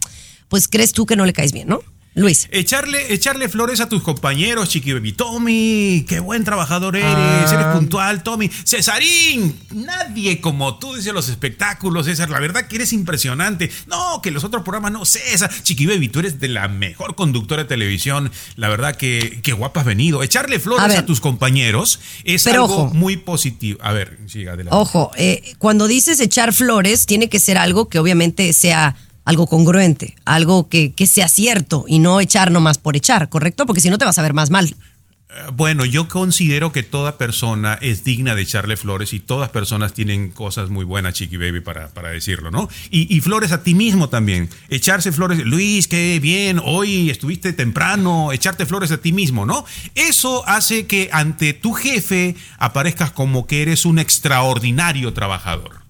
pues crees tú que no le caes bien, ¿no? Luis. Echarle, echarle flores a tus compañeros, Chiqui Baby. Tommy, qué buen trabajador eres, Ah. eres puntual, Tommy. Cesarín, nadie como tú dice los espectáculos, César. La verdad que eres impresionante. No, que los otros programas no, César. Chiqui Baby, tú eres de la mejor conductora de televisión. La verdad que, que guapa has venido. Echarle flores a, ver. tus compañeros es Pero algo ojo. muy positivo. A ver, sí, adelante. Ojo, eh, cuando dices echar flores, tiene que ser algo que obviamente sea algo congruente, algo que, que sea cierto y no echar nomás por echar, ¿correcto? Porque si no te vas a ver más mal. Eh, Bueno, yo considero que toda persona es digna de echarle flores y todas personas tienen cosas muy buenas, Chiqui Baby, para, para decirlo, ¿no? Y, y flores a ti mismo también. Echarse flores, Luis, qué bien, hoy estuviste temprano, echarte flores a ti mismo, ¿no? Eso hace que ante tu jefe aparezcas como que eres un extraordinario trabajador.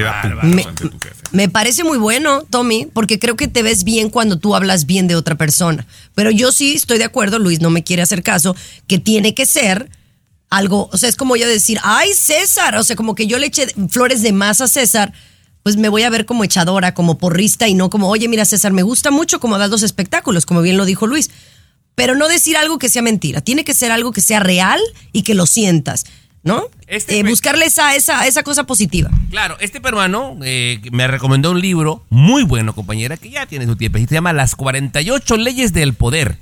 Te da puntos Me, ante tu jefe. me parece muy bueno, Tommy, porque creo que te ves bien cuando tú hablas bien de otra persona. Pero yo sí estoy de acuerdo, Luis no me quiere hacer caso, que tiene que ser algo, o sea, es como yo decir, ay, César, o sea, como que yo le eché flores de más a César, pues me voy a ver como echadora, como porrista y no como, oye, mira, César, me gusta mucho como das los espectáculos, como bien lo dijo Luis. Pero no decir algo que sea mentira, tiene que ser algo que sea real y que lo sientas, ¿no? Este Eh, buscarle esa, esa, esa cosa positiva. Claro, este peruano eh, me recomendó un libro muy bueno, compañera, que ya tiene su tiempo. y Se llama Las 48 leyes del poder.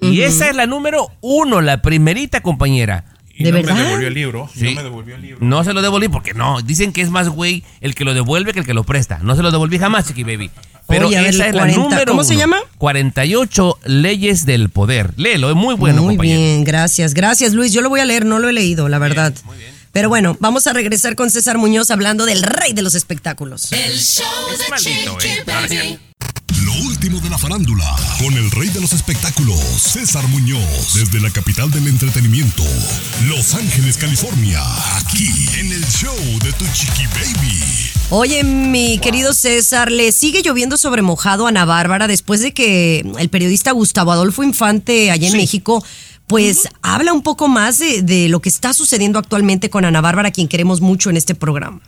Y esa es la número uno, la primerita, compañera. Y ¿De no verdad? me devolvió el libro. Sí. No me devolvió el libro. No se lo devolví porque no. Dicen que es más güey el que lo devuelve que el que lo presta. No se lo devolví jamás, Chiqui Baby. Pero Oye, a ver, esa es 40. la número ¿Cómo se llama? 48 leyes del poder. Léelo, es muy bueno, muy compañero. bien, gracias. Gracias, Luis. Yo lo voy a leer, no lo he leído, la verdad. Pero bueno, vamos a regresar con César Muñoz hablando del rey de los espectáculos. El show Es de maldito, Chiqui eh. Baby. Lo último de la farándula, con el rey de los espectáculos, César Muñoz, desde la capital del entretenimiento, Los Ángeles, California, aquí en el show de tu chiqui baby. Oye, mi querido César, ¿le sigue lloviendo sobre mojado a Ana Bárbara después de que el periodista Gustavo Adolfo Infante allá en México pues habla un poco más de, de lo que está sucediendo actualmente con Ana Bárbara, quien queremos mucho en este programa?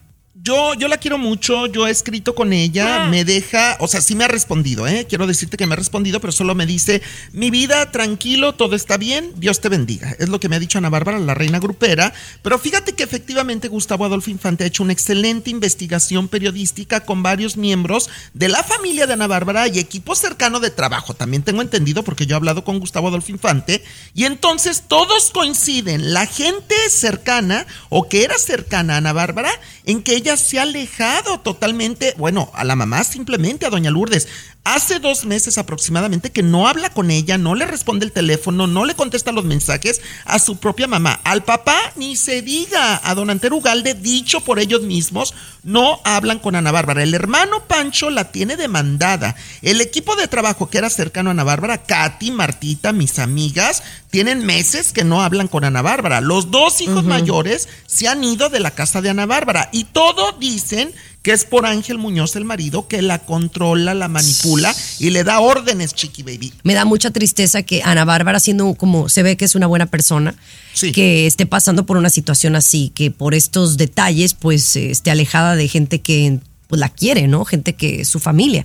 Yo, yo la quiero mucho, yo he escrito con ella, me deja, o sea, sí me ha respondido, ¿eh? Quiero decirte que me ha respondido, pero solo me dice, mi vida, tranquilo, todo está bien, Dios te bendiga. Es lo que me ha dicho Ana Bárbara, la reina grupera. Pero fíjate que efectivamente Gustavo Adolfo Infante ha hecho una excelente investigación periodística con varios miembros de la familia de Ana Bárbara y equipo cercano de trabajo. También tengo entendido, porque yo he hablado con Gustavo Adolfo Infante, y entonces todos coinciden, la gente cercana o que era cercana a Ana Bárbara, en que ella se ha alejado totalmente, bueno, a la mamá simplemente, a doña Lourdes. Hace dos meses aproximadamente que no habla con ella, no le responde el teléfono, no le contesta los mensajes a su propia mamá. Al papá ni se diga, a don Antero Ugalde, dicho por ellos mismos, no hablan con Ana Bárbara. El hermano Pancho la tiene demandada. El equipo de trabajo que era cercano a Ana Bárbara, Katy, Martita, mis amigas, tienen meses que no hablan con Ana Bárbara. Los dos hijos mayores se han ido de la casa de Ana Bárbara y todo dicen que es por Ángel Muñoz el marido que la controla, la manipula y le da órdenes, Chiqui Baby. Me da mucha tristeza que Ana Bárbara, siendo como se ve que es una buena persona, Sí. que esté pasando por una situación así, que por estos detalles, pues esté alejada de gente que pues, la quiere, ¿no? Gente que es su familia.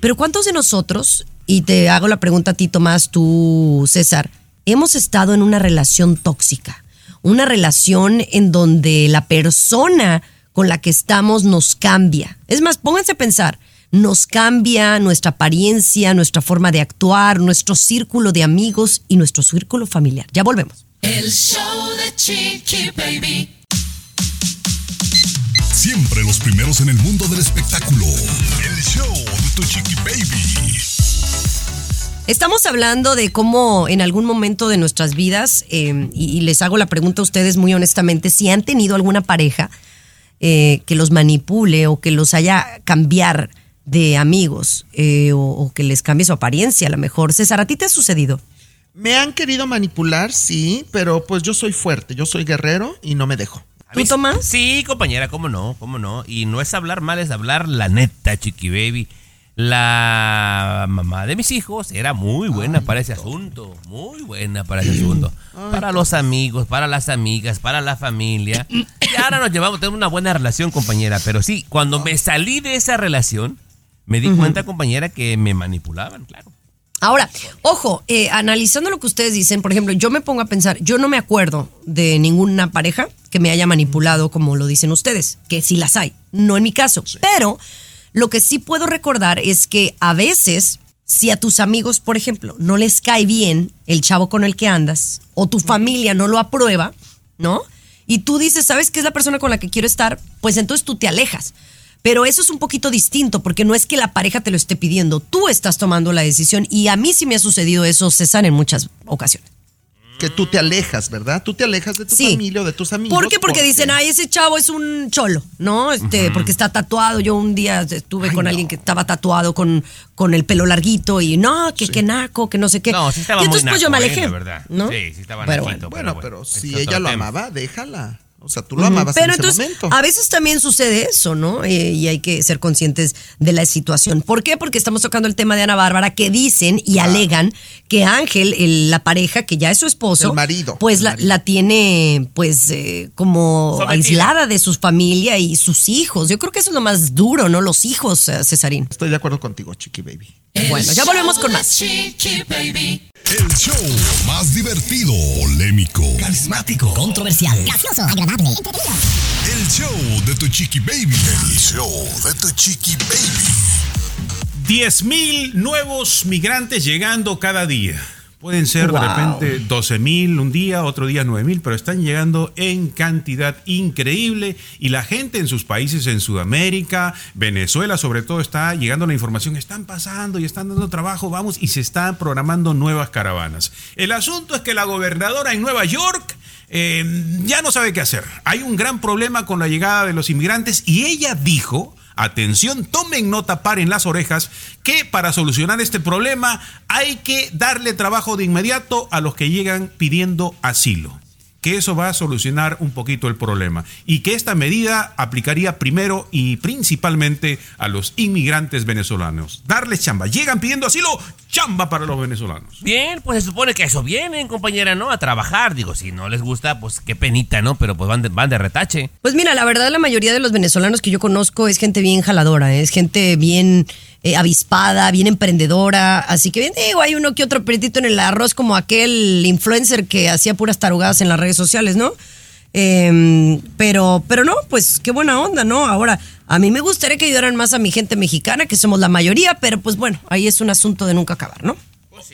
Pero ¿cuántos de nosotros, y te hago la pregunta a ti, Tomás, tú, César, hemos estado en una relación tóxica, una relación en donde la persona con la que estamos nos cambia. Es más, pónganse a pensar, nos cambia nuestra apariencia, nuestra forma de actuar, nuestro círculo de amigos y nuestro círculo familiar. Ya volvemos. El show de Chiqui Baby. Siempre los primeros en el mundo del espectáculo. El show de tu chiqui baby. Estamos hablando de cómo en algún momento de nuestras vidas, eh, y, y les hago la pregunta a ustedes muy honestamente, si han tenido alguna pareja eh, que los manipule o que los haya cambiar de amigos eh, o, o que les cambie su apariencia a lo mejor. César, ¿a ti te ha sucedido? Me han querido manipular, sí, pero pues yo soy fuerte, yo soy guerrero y no me dejo. ¿Tú, Tomás? Sí, compañera, cómo no, cómo no. Y no es hablar mal, es hablar la neta, Chiqui Baby. La mamá de mis hijos era muy buena para ese asunto, muy buena para ese asunto. Para los amigos, para las amigas, para la familia. Y ahora nos llevamos, tenemos una buena relación, compañera. Pero sí, cuando me salí de esa relación, me di cuenta, compañera, que me manipulaban, claro. Ahora, ojo, eh, analizando lo que ustedes dicen, por ejemplo, yo me pongo a pensar, yo no me acuerdo de ninguna pareja que me haya manipulado como lo dicen ustedes, que sí las hay, no en mi caso, pero lo que sí puedo recordar es que a veces, si a tus amigos, por ejemplo, no les cae bien el chavo con el que andas, o tu familia no lo aprueba, ¿no? Y tú dices, ¿sabes qué es la persona con la que quiero estar? Pues entonces tú te alejas. Pero eso es un poquito distinto, porque no es que la pareja te lo esté pidiendo, tú estás tomando la decisión. Y a mí sí me ha sucedido eso, César, en muchas ocasiones. Que tú te alejas, ¿verdad? Tú te alejas de tu Sí. familia o de tus amigos. ¿Por qué? Porque dicen, ay, ese chavo es un cholo, ¿no? Este, porque está tatuado. Yo un día estuve Ay, con no. alguien que estaba tatuado con, con el pelo larguito y no, que, que naco, que no sé qué. No, sí estaba y muy entonces pues yo me eh, alejé. la verdad. ¿no? Sí, sí estaba Pero naquito, Bueno, pero pero, bueno, si ella lo tema. amaba, déjala. O sea, tú lo amabas Pero en ese entonces, momento. a veces también sucede eso, ¿no? Eh, y hay que ser conscientes de la situación. ¿Por qué? Porque estamos tocando el tema de Ana Bárbara, que dicen y alegan que Ángel, el- la pareja, que ya es su esposo, El marido, pues el la, marido. la tiene, pues, eh, como Sometida. aislada de su familia y sus hijos. Yo creo que eso es lo más duro, ¿no? Los hijos, eh, Cesarín. Estoy de acuerdo contigo, Chiqui Baby. Bueno, ya volvemos con más. Chiqui Baby. El show más divertido, polémico, Carismático. Controversial. Gracioso, agradable, el show de tu chiqui baby. El show de tu chiqui baby. 10.000 nuevos migrantes llegando cada día. Pueden ser de repente 12.000 un día, otro día 9.000, pero están llegando en cantidad increíble y la gente en sus países en Sudamérica, Venezuela sobre todo está llegando la información, están pasando y están dando trabajo, vamos, y se están programando nuevas caravanas. El asunto es que la gobernadora en Nueva York eh, ya no sabe qué hacer. Hay un gran problema con la llegada de los inmigrantes y ella dijo Atención, tomen nota, paren las orejas, que para solucionar este problema hay que darle trabajo de inmediato a los que llegan pidiendo asilo. Que eso va a solucionar un poquito el problema. Y que esta medida aplicaría primero y principalmente a los inmigrantes venezolanos. Darles chamba. Llegan pidiendo asilo, chamba para los venezolanos. Bien, pues se supone que a eso vienen, compañera, ¿no? A trabajar. Digo, si no les gusta, pues qué penita, ¿no? Pero pues van de, van de retache. Pues mira, la verdad la mayoría de los venezolanos que yo conozco es gente bien jaladora, ¿eh? es gente bien eh, avispada, bien emprendedora, así que bien digo, hay uno que otro apretito en el arroz como aquel influencer que hacía puras tarugadas en las redes sociales, ¿no? Eh, pero, pero no, pues qué buena onda, ¿no? Ahora, a mí me gustaría que ayudaran más a mi gente mexicana, que somos la mayoría, pero pues bueno, ahí es un asunto de nunca acabar, ¿no?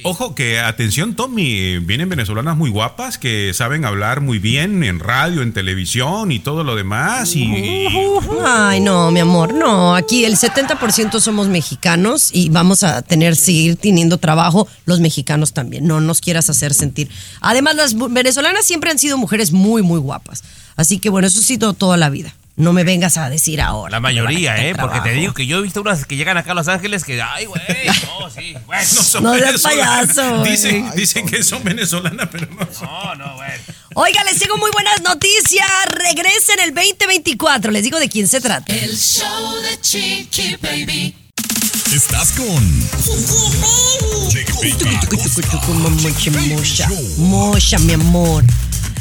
Ojo que, atención Tommy, vienen venezolanas muy guapas que saben hablar muy bien en radio, en televisión y todo lo demás. Y, Ay, no, mi amor, no. Aquí el 70% somos mexicanos y vamos a tener, seguir teniendo trabajo los mexicanos también. No nos quieras hacer sentir. Además, las venezolanas siempre han sido mujeres muy, muy guapas. Así que bueno, eso ha sido toda la vida. No me vengas a decir ahora. La mayoría, ¿eh? Porque te digo que yo he visto unas que llegan acá a Los Ángeles que, ay, güey, no, sí, bueno. son No payaso, güey. Dicen, dicen que son venezolanas, pero no son. No, no, güey. Oiga, les tengo muy buenas noticias. Regresen el 2024. Les digo de quién se trata. El show de Chiqui Baby. Estás con Mocha, mocha, mocha, mi amor.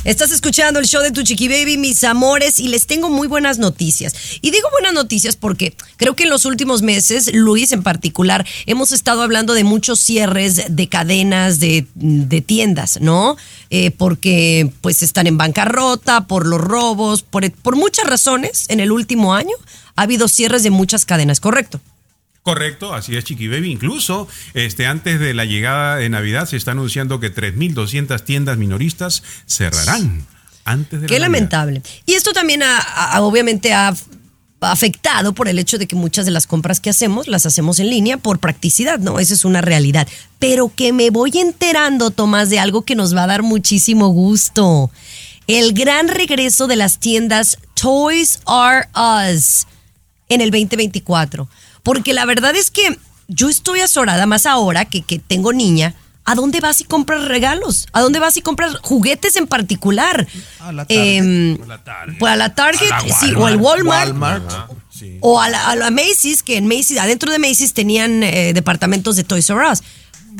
Estás escuchando el show de Tu Chiqui Baby, mis amores, y les tengo muy buenas noticias. Y digo buenas noticias porque creo que en los últimos meses, Luis en particular, hemos estado hablando de muchos cierres de cadenas de, de tiendas, ¿no? Eh, porque pues están en bancarrota, por los robos, por, por muchas razones. En el último año ha habido cierres de muchas cadenas, ¿correcto? Correcto, así es Chiqui Baby. Incluso este, antes de la llegada de Navidad se está anunciando que 3.200 tiendas minoristas cerrarán antes de Qué la Navidad. lamentable. Y esto también ha- ha- obviamente ha afectado por el hecho de que muchas de las compras que hacemos las hacemos en línea por practicidad, ¿no? Esa es una realidad. Pero que me voy enterando, Tomás, de algo que nos va a dar muchísimo gusto. El gran regreso de las tiendas Toys R Us en el 2024. Porque la verdad es que yo estoy azorada más ahora que, que tengo niña. ¿A dónde vas y compras regalos? ¿A dónde vas y compras juguetes en particular? A la Target. Em, pues a la Target, sí, o el Walmart, Walmart. o a la, a la Macy's, que en Macy's, adentro de Macy's tenían eh, departamentos de Toys R Us.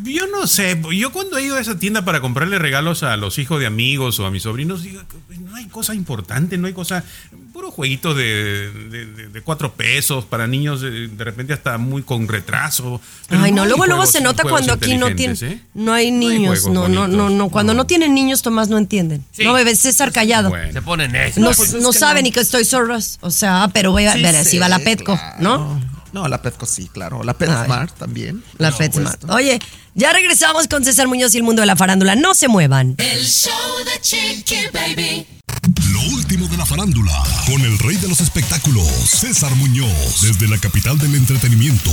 Yo no sé, yo cuando he ido a esa tienda para comprarle regalos a los hijos de amigos o a mis sobrinos, digo, no hay cosa importante, no hay cosa, puro jueguito de, de, de- de cuatro pesos para niños, eh, de repente hasta muy con retraso. Pero Ay, no, luego, luego se nota cuando aquí no tienen, inteligentes, ¿eh? no hay No hay niños, no, no, no, no, cuando no. no. tienen niños, Tomás, no entienden. Sí. No, bebé, César callado. Bueno. Se ponen eso. No, pues es no que sabe no. ni que estoy Us. O sea, pero voy a Sí ver, sé, si va la Petco, claro. ¿no? No, la Petco sí, claro. La Ay. PetSmart también. La por PetSmart. Oye, ya regresamos con César Muñoz y el mundo de la farándula. No se muevan. El show de Chiqui Baby. Lo último de la farándula, con el rey de los espectáculos, César Muñoz, desde la capital del entretenimiento,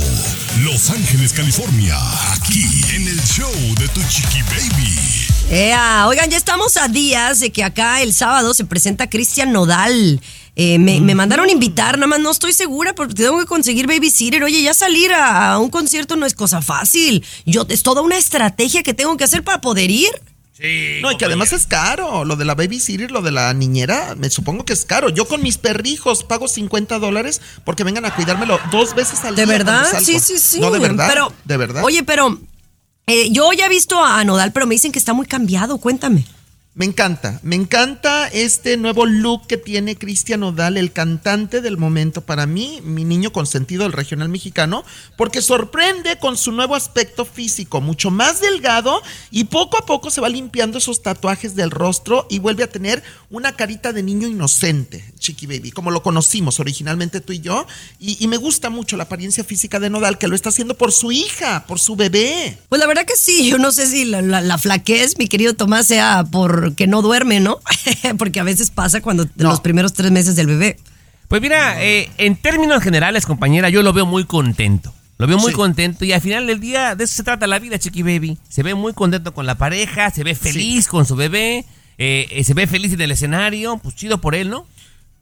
Los Ángeles, California, aquí en el show de Tu Chiqui Baby. Ea, oigan, ya estamos a días de que acá el sábado se presenta Cristian Nodal. Eh, me, me mandaron invitar, nada más no estoy segura porque tengo que conseguir babysitter. Oye, ya salir a, a un concierto no es cosa fácil. Yo es toda una estrategia que tengo que hacer para poder ir. Sí, No, y que además es caro. Lo de la babysitter, lo de la niñera, me supongo que es caro. Yo con mis perrijos pago 50 dólares porque vengan a cuidármelo dos veces al ¿De día. verdad? cuando salgo. Sí, sí, sí. No, de verdad. Pero, de verdad. Oye, pero eh, yo ya he visto a Nodal, pero me dicen que está muy cambiado. Cuéntame. Me encanta, me encanta este nuevo look que tiene Cristian Odal, el cantante del momento para mí, mi niño consentido del regional mexicano, porque sorprende con su nuevo aspecto físico, mucho más delgado y poco a poco se va limpiando esos tatuajes del rostro y vuelve a tener una carita de niño inocente, Chiqui Baby, como lo conocimos originalmente tú y yo, y, me gusta mucho la apariencia física de Nodal, que lo está haciendo por su hija, por su bebé. Pues la verdad que sí, yo no sé si la, la- la flaquez, mi querido Tomás, sea porque no duerme, ¿no? porque a veces pasa cuando No. los primeros tres meses del bebé. Pues mira, eh, en términos generales, compañera, yo lo veo muy contento. Lo veo muy Sí. contento y al final del día de eso se trata la vida, Chiqui Baby. Se ve muy contento con la pareja, se ve feliz con su bebé, eh, eh, se ve feliz en el escenario, pues chido por él, ¿no?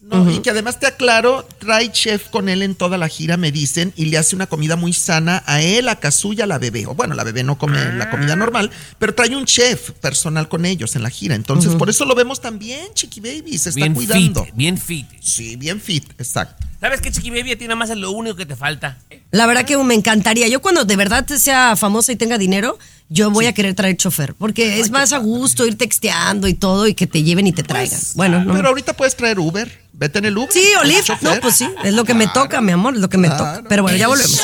No, Y que además te aclaro, trae chef con él en toda la gira, me dicen, y le hace una comida muy sana a él, a Kazuya, a la bebé. O bueno, la bebé no come la comida normal, pero trae un chef personal con ellos en la gira. Entonces, por eso lo vemos también, Chiqui Baby, se está Bien cuidando. fit, bien fit. Sí, bien fit, exacto. ¿Sabes qué, Chiqui Baby? A ti nada más es lo único que te falta. La verdad que me encantaría. Yo cuando de verdad sea famosa y tenga dinero, yo voy a querer traer chofer. Porque es más a gusto ir texteando y todo y que te lleven y te traigan. bueno, no. Pero ahorita puedes traer Uber. Vete en el Uber. Sí, o con el Lyft. chofer. No, pues sí, es lo que me toca, mi amor, es lo que me toca. Pero bueno, ya volvemos.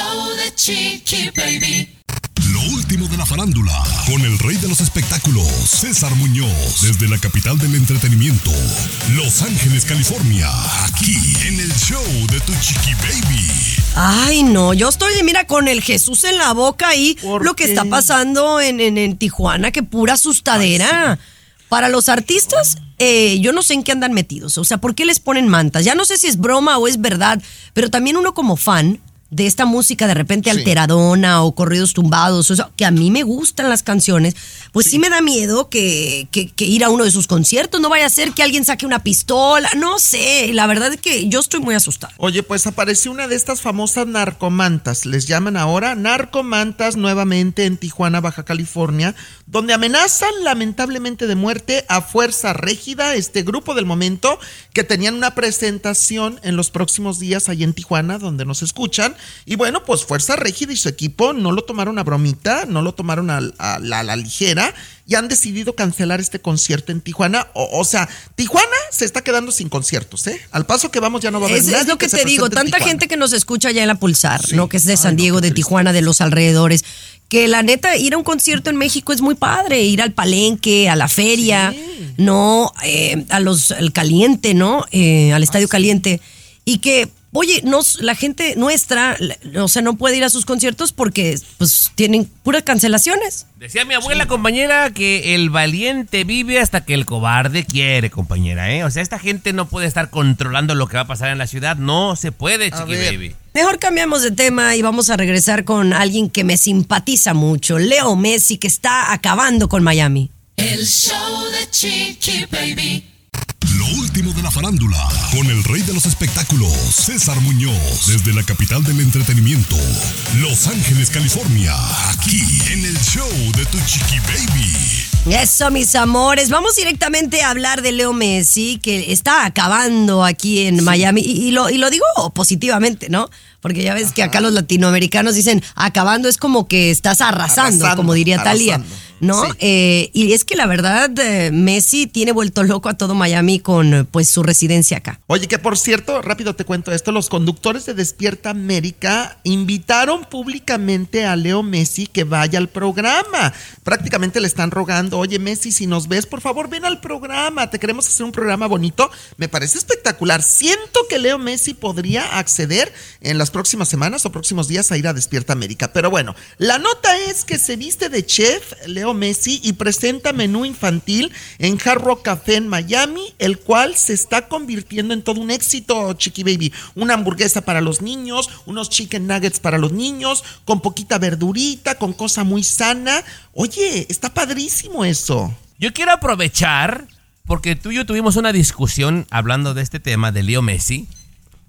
Lo último de la farándula, con el rey de los espectáculos, César Muñoz, desde la capital del entretenimiento, Los Ángeles, California, aquí en el show de Tu Chiqui Baby. Ay, no, yo estoy, mira, con el Jesús en la boca y ¿Por lo que está pasando en, en- en Tijuana, que pura asustadera. Para los artistas, eh, yo no sé en qué andan metidos. O sea, ¿por qué les ponen mantas? Ya no sé si es broma o es verdad, pero también uno como fan de esta música de repente Sí. alteradona o corridos tumbados, o sea, que a mí me gustan las canciones, pues sí, me da miedo que, que- que ir a uno de sus conciertos, no vaya a ser que alguien saque una pistola, no sé, la verdad es que yo estoy muy asustada. Oye, pues apareció una de estas famosas narcomantas, les llaman ahora narcomantas nuevamente en Tijuana, Baja California, donde amenazan lamentablemente de muerte a Fuerza Régida, este grupo del momento, que tenían una presentación en los próximos días ahí en Tijuana, donde nos escuchan, Y bueno, pues Fuerza Régida y su equipo no lo tomaron a bromita, no lo tomaron a, a la, a la ligera y han decidido cancelar este concierto en Tijuana. O, o sea, Tijuana se está quedando sin conciertos, ¿eh? Al paso que vamos ya no va a haber Es, nadie es lo que, te digo, tanta gente que nos escucha ya en la Pulsar, Sí. ¿no? Que es de Ay, San Diego, de. Tijuana, de los alrededores. Que la neta, ir a un concierto en México es muy padre, ir al palenque, a la feria, ¿no? Eh, a los, al caliente, ¿no? Eh, al estadio caliente. Y que, oye, nos, la gente nuestra, la- o sea, no puede ir a sus conciertos porque, pues, tienen puras cancelaciones. Decía mi abuela, compañera, que el valiente vive hasta que el cobarde quiere, compañera, ¿eh? O sea, esta gente no puede estar controlando lo que va a pasar en la ciudad. No se puede, chiqui baby. Mejor cambiamos de tema y vamos a regresar con alguien que me simpatiza mucho, Leo Messi, que está acabando con Miami. El show de Chiqui Baby. Lo último de la farándula, con el rey de los espectáculos, César Muñoz, desde la capital del entretenimiento, Los Ángeles, California, aquí en el show de Tu Chiqui Baby. Eso, mis amores. Vamos directamente a hablar de Leo Messi, que está acabando aquí en Miami. Y, y lo, y lo digo positivamente, ¿no? Porque ya ves que acá los latinoamericanos dicen acabando es como que estás arrasando, Arrasando, como diría Talía. arrasando. ¿No? Sí. Eh, y es que la verdad, eh, Messi tiene vuelto loco a todo Miami con pues su residencia acá. Oye, que por cierto, rápido te cuento esto, los conductores de Despierta América invitaron públicamente a Leo Messi que vaya al programa. Prácticamente le están rogando, oye Messi, si nos ves, por favor ven al programa, te queremos hacer un programa bonito. Me parece espectacular. Siento que Leo Messi podría acceder en las próximas semanas o próximos días a ir a Despierta América. Pero bueno, la nota es que se viste de chef Leo Messi y presenta menú infantil en Hard Rock Café en Miami, el cual se está convirtiendo en todo un éxito, Chiqui Baby. Una hamburguesa para los niños, unos chicken nuggets para los niños, con poquita verdurita, con cosa muy sana. Oye, está padrísimo eso. Yo quiero aprovechar, porque tú y yo tuvimos una discusión hablando de este tema de Leo Messi.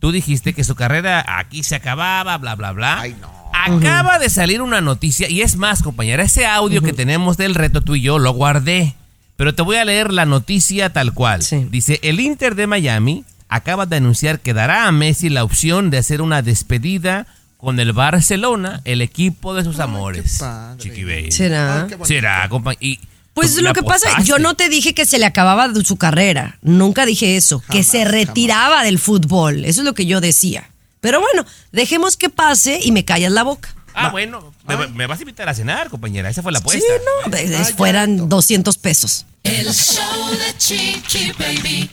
Tú dijiste que su carrera aquí se acababa, bla, bla, bla. Ay, no. Acaba de salir una noticia, y es más, compañera, ese audio que tenemos del reto tú y yo lo guardé. Pero te voy a leer la noticia tal cual. Sí. Dice, el Inter de Miami acaba de anunciar que dará a Messi la opción de hacer una despedida con el Barcelona, el equipo de sus amores. Chiqui. ¿Será? Ay. Será, compañera. Pues lo que pasa, yo no te dije que se le acababa su carrera, nunca dije eso, que se retiraba del fútbol, eso es lo que yo decía. Pero bueno, dejemos que pase y me callas la boca. Ah, bueno, me, me vas a invitar a cenar, compañera. Esa fue la Sí, apuesta. no, de- de- fueran 200 pesos. El show de Chiqui Baby.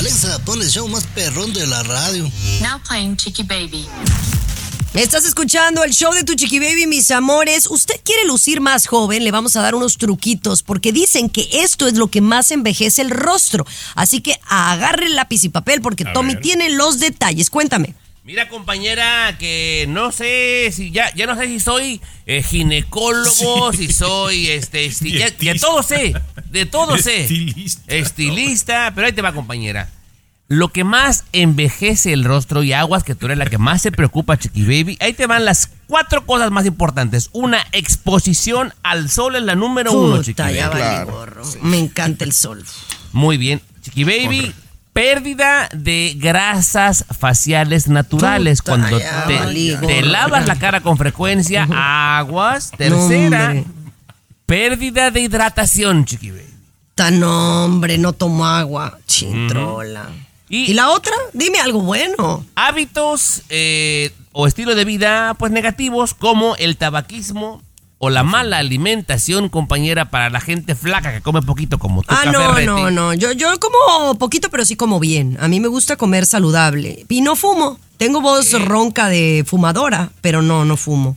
Alexa, pon el show más perrón de la radio. Now playing Chicky Baby. Estás escuchando el show de tu chiqui baby, mis amores. Usted quiere lucir más joven, le vamos a dar unos truquitos porque dicen que esto es lo que más envejece el rostro. Así que agarre el lápiz y papel porque Tommy tiene los detalles. Cuéntame. Mira, compañera, que no sé si ya, ya no sé si soy eh, ginecólogo, si soy este, si ya- todo sé, de todo sé. Estilista. Estilista, pero ahí te va, compañera. Lo que más envejece el rostro y aguas, que tú eres la que más se preocupa, Chiqui Baby. Ahí te van las cuatro cosas más importantes. Una, exposición al sol es la número uno, Chiqui Baby. vale Claro, gorro. Me encanta el sol. Muy bien. Chiqui Baby, pérdida de grasas faciales naturales. Puta, Cuando ya te, lavas la cara con frecuencia, aguas. Tercera, pérdida de hidratación, Chiqui Baby. Tan hombre, no tomo agua. Chintrola. Y- ¿Y la otra? Dime algo bueno. Hábitos eh, o estilo de vida pues negativos como el tabaquismo o la mala alimentación, compañera, para la gente flaca que come poquito como tú, Ah, Café no, Reti. no, no. Yo, yo como poquito, pero sí como bien. A mí me gusta comer saludable. Y no fumo. Tengo voz ronca de fumadora, pero no, no fumo.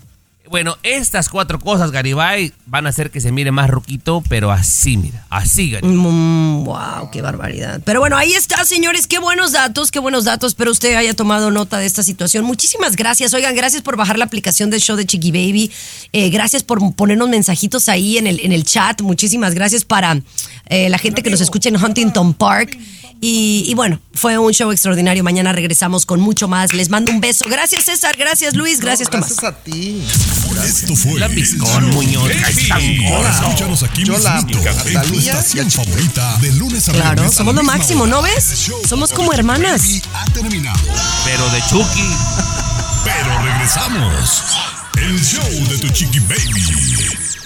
Bueno, estas cuatro cosas, Garibay, van a hacer que se mire más ruquito, pero así, mira, así, Garibay. Mm, wow, qué barbaridad. Pero bueno, ahí está, señores. Qué buenos datos, qué buenos datos. Espero usted haya tomado nota de esta situación. Muchísimas gracias. Oigan, gracias por bajar la aplicación del show de Chiqui Baby. Eh, gracias por ponernos mensajitos ahí en el, en el chat. Muchísimas gracias para eh, la gente que nos escucha en Huntington Park. Y, y bueno, fue un show extraordinario. Mañana regresamos con mucho más. Les mando un beso. Gracias, César. Gracias, Luis. Gracias, Tomás. Gracias a ti. Esto fue. La Piscón, Muñoz. Escúchanos aquí Yo la mismito, amo. en tu estación favorita de lunes a Claro, viernes a somos lo máximo, hora. ¿no ves? Somos como hermanas. Baby ha terminado. Pero de Chucky. pero regresamos. El show de tu chiqui baby.